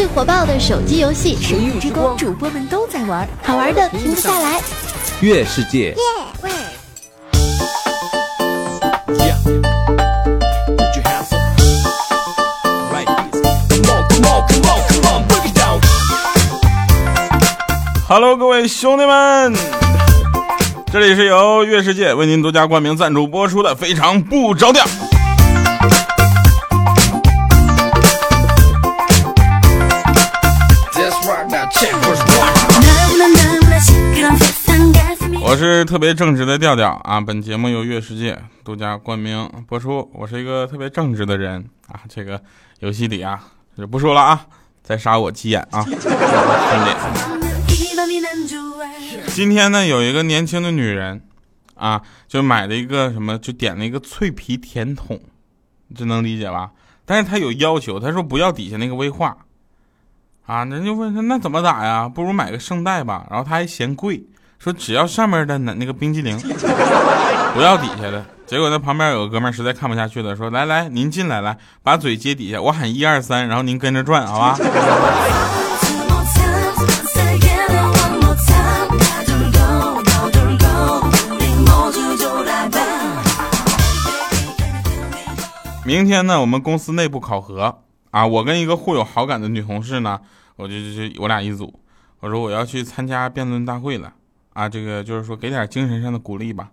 最火爆的手机游戏《神域之光》，主播们都在玩，好玩的停不下来。月世界。Hello，各位兄弟们，这里是由月世界为您独家冠名赞助播出的《非常不着调》。是特别正直的调调啊！本节目由月世界独家冠名播出。我是一个特别正直的人啊！这个游戏里啊，就不说了啊，再杀我急眼啊！今天呢，有一个年轻的女人啊，就买了一个什么，就点了一个脆皮甜筒，这能理解吧？但是她有要求，她说不要底下那个威化啊。人就问她那怎么打呀？不如买个圣代吧。然后她还嫌贵，说只要上面的那那个冰激凌，不要底下的。结果那旁边有个哥们实在看不下去了，说来来，您进来，来把嘴接底下，我喊一二三，然后您跟着转，好吧？明天呢，我们公司内部考核啊，我跟一个互有好感的女同事呢，我就就就我俩一组。我说我要去参加辩论大会了啊，这个就是说给点精神上的鼓励吧。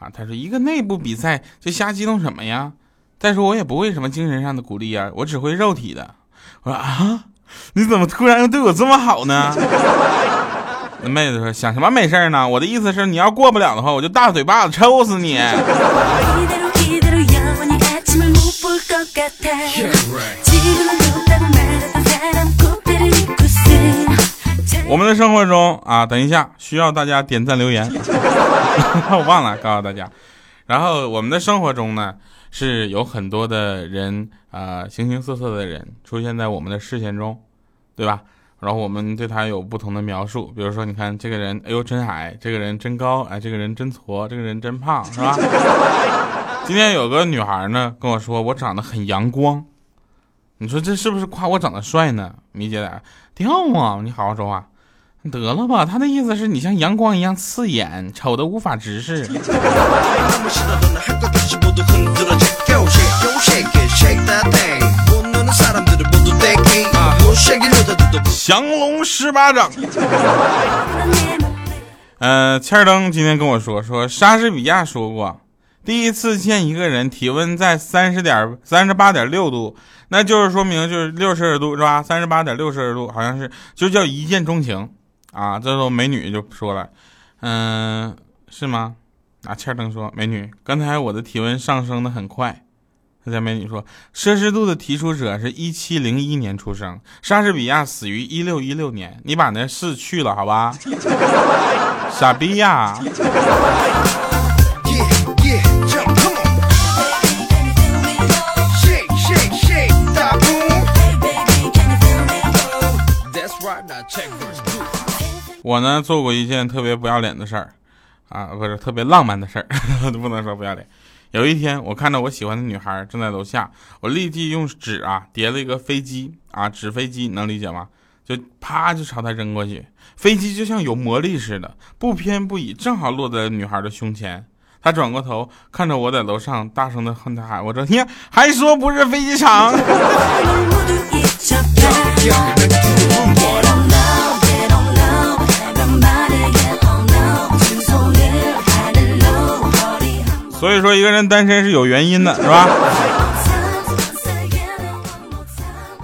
啊，他说一个内部比赛就瞎激动什么呀？再说我也不会什么精神上的鼓励啊，我只会肉体的。我说啊，你怎么突然又对我这么好呢？那妹子说想什么没事呢？我的意思是你要过不了的话，我就大嘴巴子抽死你。我们的生活中啊，等一下需要大家点赞留言，我忘了告诉大家。然后我们的生活中呢，是有很多的人啊，形形色色的人出现在我们的视线中，对吧？然后我们对他有不同的描述，比如说，你看这个人，哎呦真矮，这个人真高，哎，这个人真矬，这个人真胖，是吧？今天有个女孩呢跟我说，我长得很阳光，你说这是不是夸我长得帅呢？米姐俩掉啊，你好好说话。得了吧，他的意思是你像阳光一样刺眼，丑的无法直视。降龙十八掌。呃，欠儿登今天跟我说，说莎士比亚说过，第一次见一个人体温在三十点三十八点六度，那就是说明就是六摄氏度是吧？三十八点六摄氏度好像是就叫一见钟情。啊，这时候美女就说了，嗯，是吗？啊，欠灯说，美女，刚才我的体温上升的很快。他家美女说，摄氏度的提出者是一七零一年出生，莎士比亚死于一六一六年，你把那四去了，好吧？傻逼呀！我呢做过一件特别不要脸的事儿，啊，不是特别浪漫的事儿，不能说不要脸。有一天，我看到我喜欢的女孩正在楼下，我立即用纸啊叠了一个飞机啊纸飞机，能理解吗？就啪就朝她扔过去，飞机就像有魔力似的，不偏不倚，正好落在女孩的胸前。她转过头看着我在楼上，大声的哼她喊：“我说你还说不是飞机场。”以说，一个人单身是有原因的，是吧？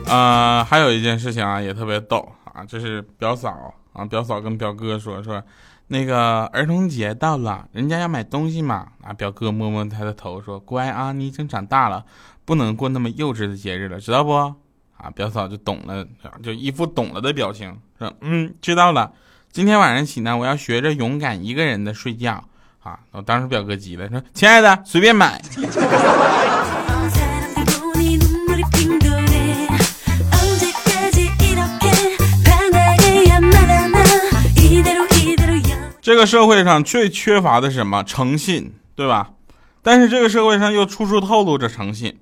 啊，还有一件事情啊，也特别逗啊，这是表嫂啊，表嫂跟表哥说说，那个儿童节到了，人家要买东西嘛。啊，表哥摸摸他的头说，乖啊，你已经长大了，不能过那么幼稚的节日了，知道不？啊，表嫂就懂了，就一副懂了的表情，说嗯，知道了。今天晚上起呢，我要学着勇敢一个人的睡觉。啊！我当时表哥急了，说：“亲爱的，随便买。”这个社会上最缺乏的是什么？诚信，对吧？但是这个社会上又处处透露着诚信。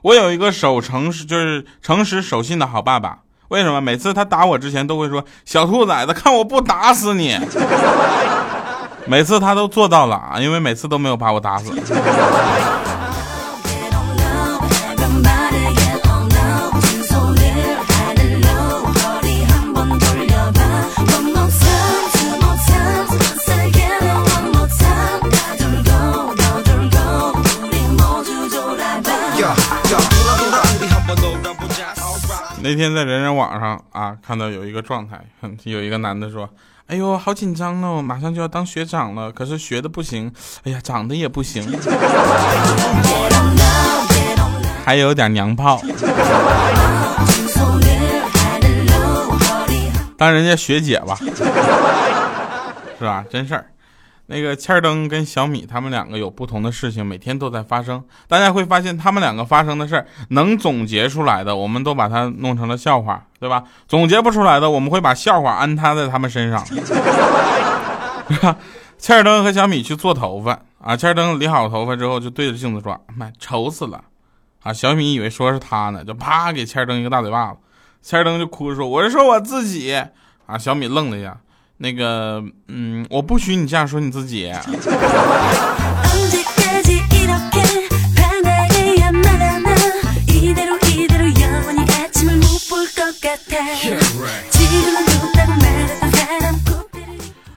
我有一个守诚实，就是诚实守信的好爸爸。为什么？每次他打我之前都会说：“小兔崽子，看我不打死你。” 每次他都做到了啊，因为每次都没有把我打死。那天在人人网上啊，看到有一个状态，有一个男的说：“哎呦，好紧张哦，马上就要当学长了，可是学的不行，哎呀，长得也不行，还有点娘炮。”当人家学姐吧，是吧？真事儿。那个欠儿登跟小米他们两个有不同的事情，每天都在发生。大家会发现，他们两个发生的事儿能总结出来的，我们都把它弄成了笑话，对吧？总结不出来的，我们会把笑话安踏在他们身上。欠儿登和小米去做头发啊，欠儿登理好头发之后，就对着镜子说：“妈，丑死了！”啊，小米以为说是他呢，就啪给欠儿登一个大嘴巴子。欠儿登就哭着说：“我是说我自己。”啊，小米愣了一下。那个，嗯，我不许你这样说你自己。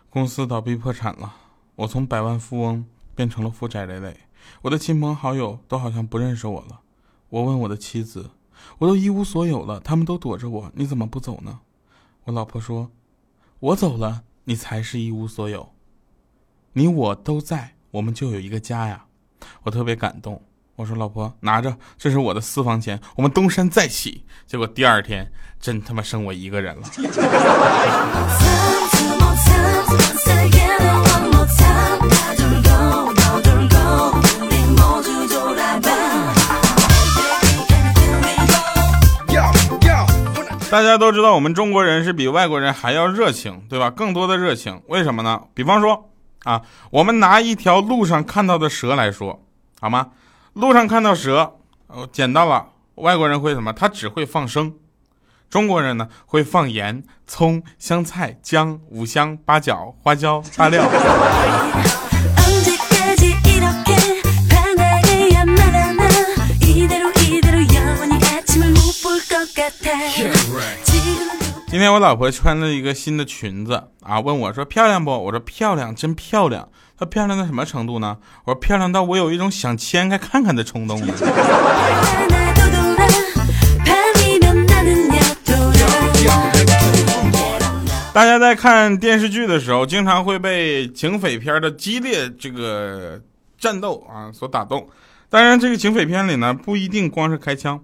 公司倒闭破产了，我从百万富翁变成了负债累累，我的亲朋好友都好像不认识我了。我问我的妻子，我都一无所有了，他们都躲着我，你怎么不走呢？我老婆说。我走了，你才是一无所有。你我都在，我们就有一个家呀。我特别感动。我说：“老婆，拿着，这是我的私房钱，我们东山再起。”结果第二天，真他妈剩我一个人了。大家都知道，我们中国人是比外国人还要热情，对吧？更多的热情，为什么呢？比方说，啊，我们拿一条路上看到的蛇来说，好吗？路上看到蛇，哦，捡到了，外国人会什么？他只会放生，中国人呢会放盐、葱、香菜、姜、五香、八角、花椒、大料。今天我老婆穿了一个新的裙子啊，问我说漂亮不？我说漂亮，真漂亮。她漂亮到什么程度呢？我说漂亮到我有一种想掀开看看的冲动呢。大家在看电视剧的时候，经常会被警匪片的激烈这个战斗啊所打动。当然，这个警匪片里呢，不一定光是开枪。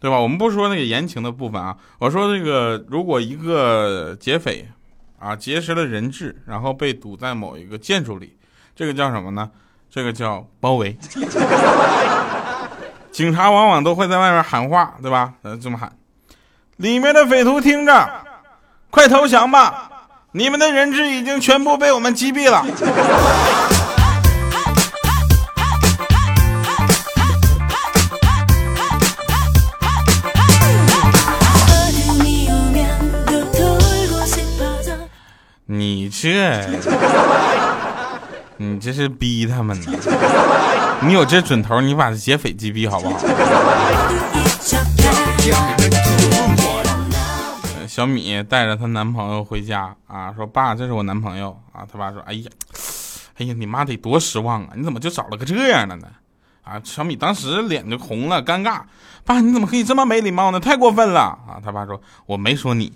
对吧？我们不说那个言情的部分啊，我说这个，如果一个劫匪啊结识了人质，然后被堵在某一个建筑里，这个叫什么呢？这个叫包围。警察往往都会在外面喊话，对吧？呃，这么喊，里面的匪徒听着，快投降吧！你们的人质已经全部被我们击毙了。这，你这是逼他们呢？你有这准头，你把劫匪击毙好不好？小米带着她男朋友回家啊，说爸，这是我男朋友啊。他爸说，哎呀，哎呀，你妈得多失望啊！你怎么就找了个这样的呢？啊，小米当时脸就红了，尴尬。爸，你怎么可以这么没礼貌呢？太过分了啊！他爸说，我没说你。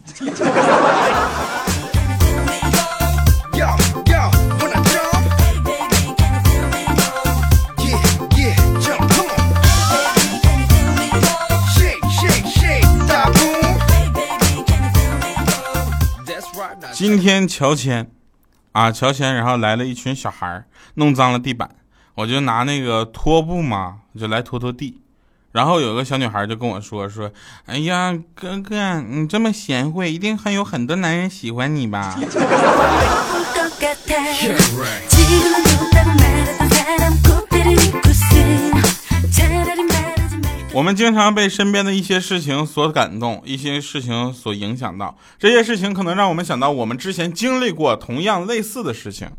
今天乔迁，啊乔迁，然后来了一群小孩弄脏了地板，我就拿那个拖布嘛，就来拖拖地。然后有个小女孩就跟我说说，哎呀哥哥，你这么贤惠，一定很有很多男人喜欢你吧？我们经常被身边的一些事情所感动，一些事情所影响到。这些事情可能让我们想到我们之前经历过同样类似的事情。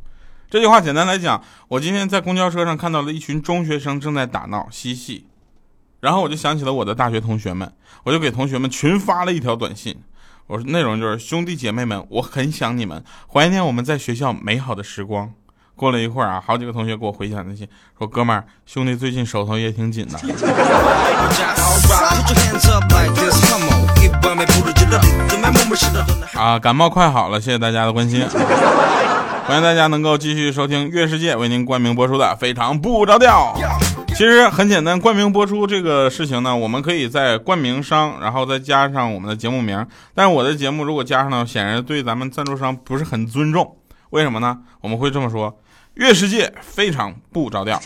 这句话简单来讲，我今天在公交车上看到了一群中学生正在打闹嬉戏，然后我就想起了我的大学同学们，我就给同学们群发了一条短信，我说内容就是兄弟姐妹们，我很想你们，怀念我们在学校美好的时光。过了一会儿啊，好几个同学给我回短信，说哥们儿，兄弟最近手头也挺紧的。啊，感冒快好了，谢谢大家的关心。欢迎大家能够继续收听月世界为您冠名播出的《非常不着调》。其实很简单，冠名播出这个事情呢，我们可以在冠名商，然后再加上我们的节目名。但是我的节目如果加上呢，显然对咱们赞助商不是很尊重。为什么呢？我们会这么说。月世界非常不着调。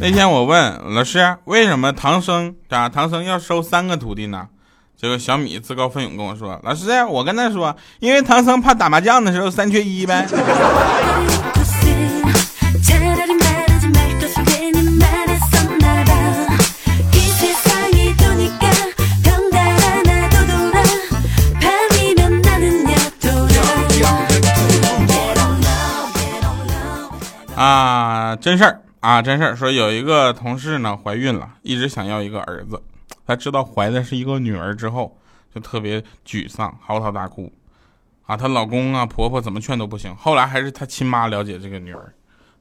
那天我问老师，为什么唐僧啊唐僧要收三个徒弟呢？这个小米自告奋勇跟我说，老师，我跟他说，因为唐僧怕打麻将的时候三缺一呗。真事儿啊，真事儿。说有一个同事呢怀孕了，一直想要一个儿子。她知道怀的是一个女儿之后，就特别沮丧，嚎啕大哭。啊，她老公啊婆婆怎么劝都不行。后来还是她亲妈了解这个女儿，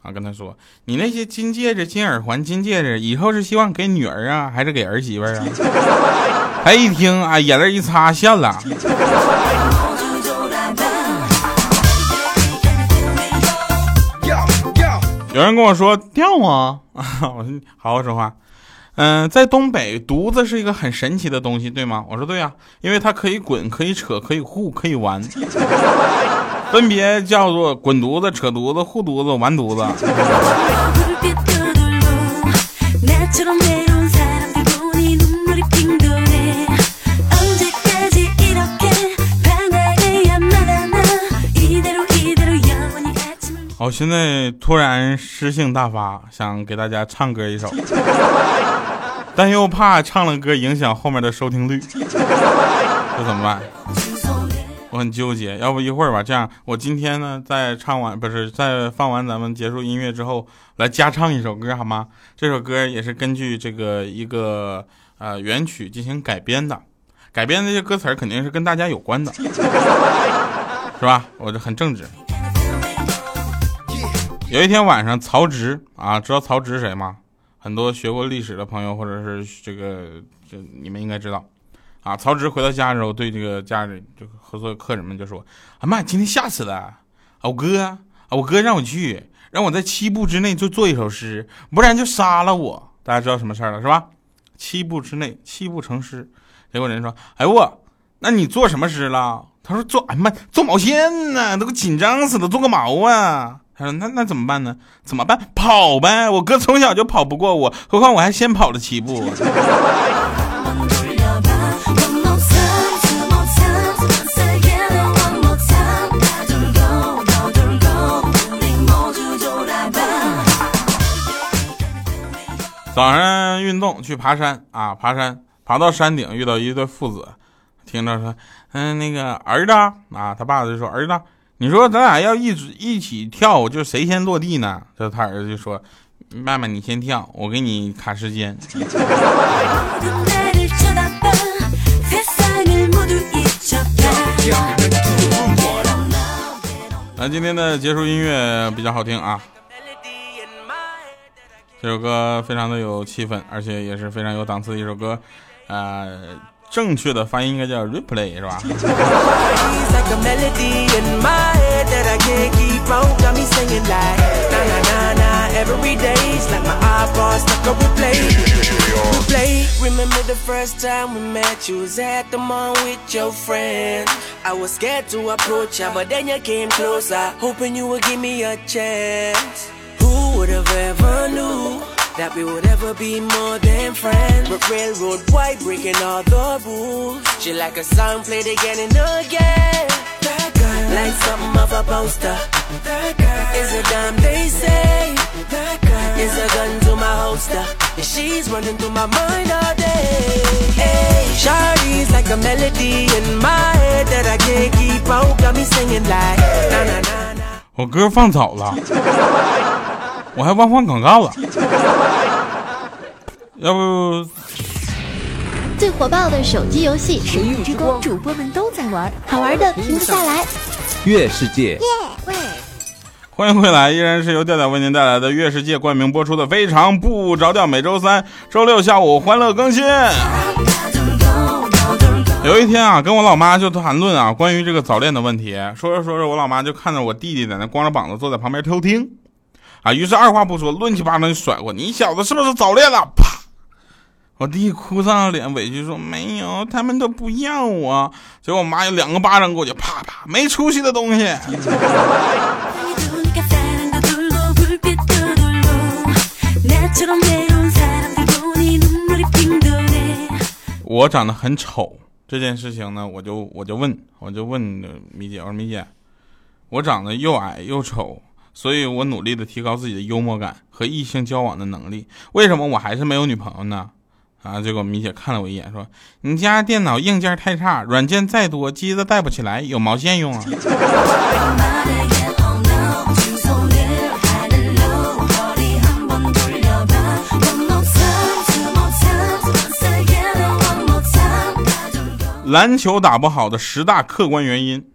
啊，跟她说：“你那些金戒指、金耳环、金戒指，以后是希望给女儿啊，还是给儿媳妇啊？”她一听啊，眼泪一擦，笑了。有人跟我说掉啊，我说好好说话。嗯，在东北，犊子是一个很神奇的东西，对吗？我说对呀，因为它可以滚，可以扯，可以护，可以玩，分别叫做滚犊子、扯犊子、护犊子、玩犊子。我现在突然诗性大发，想给大家唱歌一首，但又怕唱了歌影响后面的收听率，这怎么办？我很纠结。要不一会儿吧，这样我今天呢，在唱完不是在放完咱们结束音乐之后，来加唱一首歌好吗？这首歌也是根据这个一个呃原曲进行改编的，改编的这些歌词肯定是跟大家有关的，是吧？我这很正直。有一天晚上，曹植啊，知道曹植谁吗？很多学过历史的朋友，或者是这个，这你们应该知道，啊，曹植回到家之后，对这个家里这个合作客人们就说：“啊妈，今天吓死了！啊，我哥啊，我哥让我去，让我在七步之内就做一首诗，不然就杀了我。大家知道什么事儿了是吧？七步之内，七步成诗。结果人说：哎我，那你做什么诗了？他说做，哎妈，做毛线呢？都给紧张死了，做个毛啊！”他说：“那那怎么办呢？怎么办？跑呗！我哥从小就跑不过我，何况我还先跑了七步。”早上运动去爬山啊，爬山爬到山顶遇到一对父子，听着说：“嗯，那个儿子啊，他爸就说儿子。”你说咱俩要一一起跳，就谁先落地呢？这他儿子就说：“妈妈你先跳，我给你卡时间。”那今天的结束音乐比较好听啊，这首歌非常的有气氛，而且也是非常有档次的一首歌，呃。正确的发音应该叫 replay 是吧？Remember the first time we met, you was at the mall with your friend. I was scared to approach you, but then you came closer, hoping you would give me a chance. Who would have ever knew? that we would ever be more than friends. But railroad white breaking all the rules. She like a song played again and again. That girl, like something off a poster. Is a dime they say. Is a gun to my holster. And she's running through my mind all day. Hey, Shawty's like a melody in my head that I can't keep out. Got me singing like na na na na. 我歌放早了， 我还忘放广告了。要不最火爆的手机游戏，神域之光，主播们都在玩。好玩的停不下来。月世界，欢迎回来，依然是由调调为您带来的《月世界》冠名播出的《非常不着调》，每周三、周六下午欢乐更新。有一天啊，跟我老妈就谈论啊关于这个早恋的问题，说着说着，我老妈就看着我弟弟在那光着膀子坐在旁边偷听，啊，于是二话不说，乱七八糟就甩过。你小子是不是早恋了？啪！我弟哭丧着脸，委屈说没有，他们都不要我。结果我妈有两个巴掌过去，啪啪，没出息的东西。我长得很丑这件事情呢，我就我就问，我就问米姐，我说米姐，我长得又矮又丑。所以我努力的提高自己的幽默感和异性交往的能力。为什么我还是没有女朋友呢？啊，结果米姐看了我一眼，说：“你家电脑硬件太差，软件再多，机子带不起来，有毛线用啊？” 篮球打不好的十大客观原因，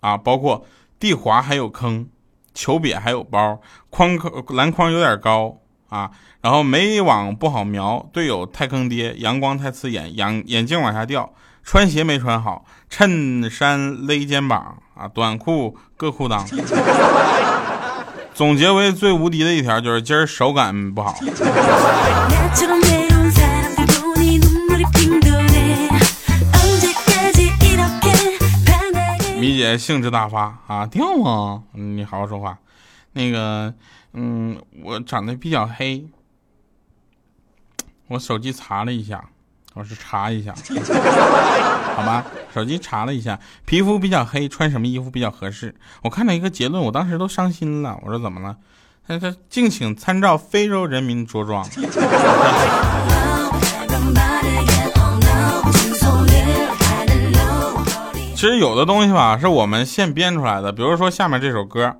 啊，包括地滑还有坑。球瘪还有包，框框篮筐有点高啊，然后没网不好瞄，队友太坑爹，阳光太刺眼，眼眼镜往下掉，穿鞋没穿好，衬衫勒肩膀啊，短裤硌裤裆。总结为最无敌的一条就是今儿手感不好。米姐兴致大发啊，掉啊！你好好说话。那个，嗯，我长得比较黑，我手机查了一下，我是查一下，好吧？手机查了一下，皮肤比较黑，穿什么衣服比较合适？我看到一个结论，我当时都伤心了。我说怎么了？他说敬请参照非洲人民着装。其实有的东西吧，是我们现编出来的，比如说下面这首歌，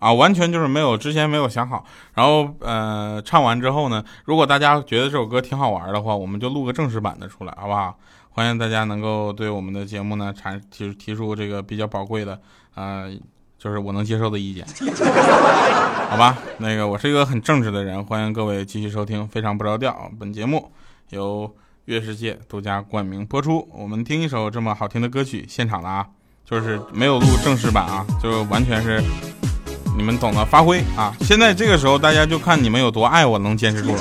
啊，完全就是没有之前没有想好，然后呃，唱完之后呢，如果大家觉得这首歌挺好玩的话，我们就录个正式版的出来，好不好？欢迎大家能够对我们的节目呢产提提出这个比较宝贵的，呃，就是我能接受的意见，好吧？那个我是一个很正直的人，欢迎各位继续收听，非常不着调。本节目由乐世界独家冠名播出。我们听一首这么好听的歌曲，现场的啊，就是没有录正式版啊，就完全是你们懂得发挥啊。现在这个时候，大家就看你们有多爱我，能坚持住了。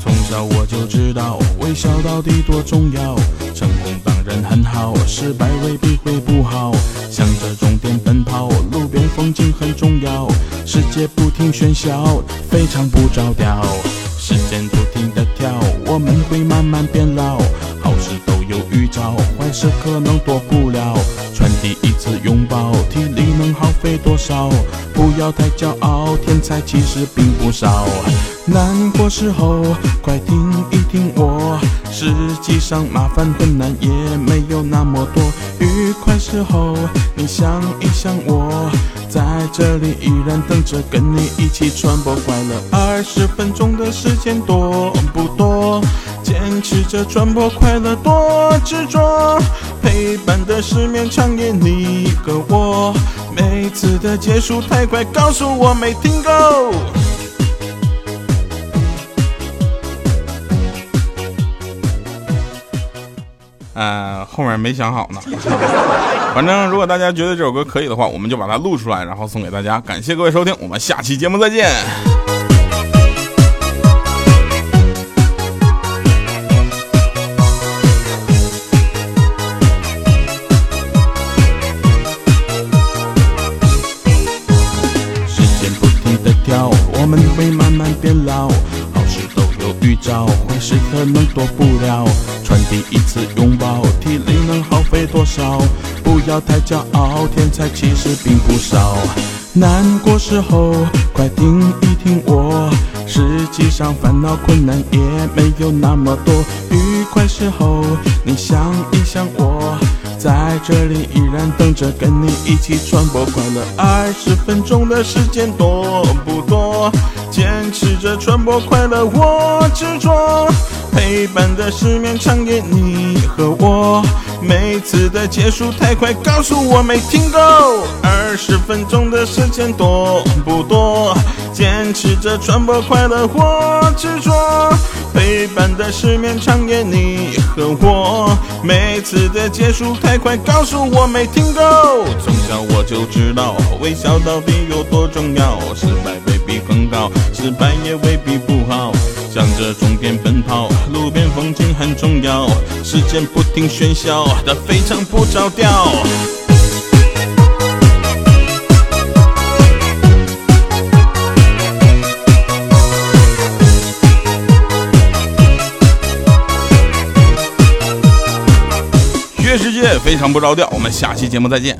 从小我就知道微笑到底多重要，人很好，失败未必会不好。向着终点奔跑，路边风景很重要，世界不停喧嚣，非常不着调。时间不停的跳，我们会慢慢变老。好事都有预兆，坏事可能躲不了。传递一次拥抱，体力能耗费多少？不要太骄傲，天才其实并不少。难过时候，快听一听我。实际上麻烦困难也没有那么多。愉快时候，你想一想我，在这里依然等着跟你一起传播快乐。二十分钟的时间多不多？坚持着传播快乐多执着，陪伴的是勉强也你和我。每次的结束太快，告诉我没听够。呃，后面没想好呢。反正如果大家觉得这首歌可以的话，我们就把它录出来，然后送给大家。感谢各位收听，我们下期节目再见。时间不停地跳，我们会慢慢变老。好事都有预兆，会时可能躲不了。传递一次拥抱，体力能耗费多少？不要太骄傲，天才其实并不少。难过时候，快听一听我。实际上烦恼困难也没有那么多。愉快时候，你想一想我。在这里依然等着跟你一起传播快乐。二十分钟的时间多不多？坚持着传播快乐，我执着。陪伴的失眠唱给你和我。每次的结束太快，告诉我没听够。二十分钟的时间多不多？坚持着传播快乐，我执着。陪般的失眠长夜你和我。每次的结束太快，告诉我没听够。从小我就知道微笑到底有多重要，失败未必很高，失败也未必不好。向着终点奔跑，路边风景很重要，时间不停喧嚣它非常不着调。非常不着调，我们下期节目再见。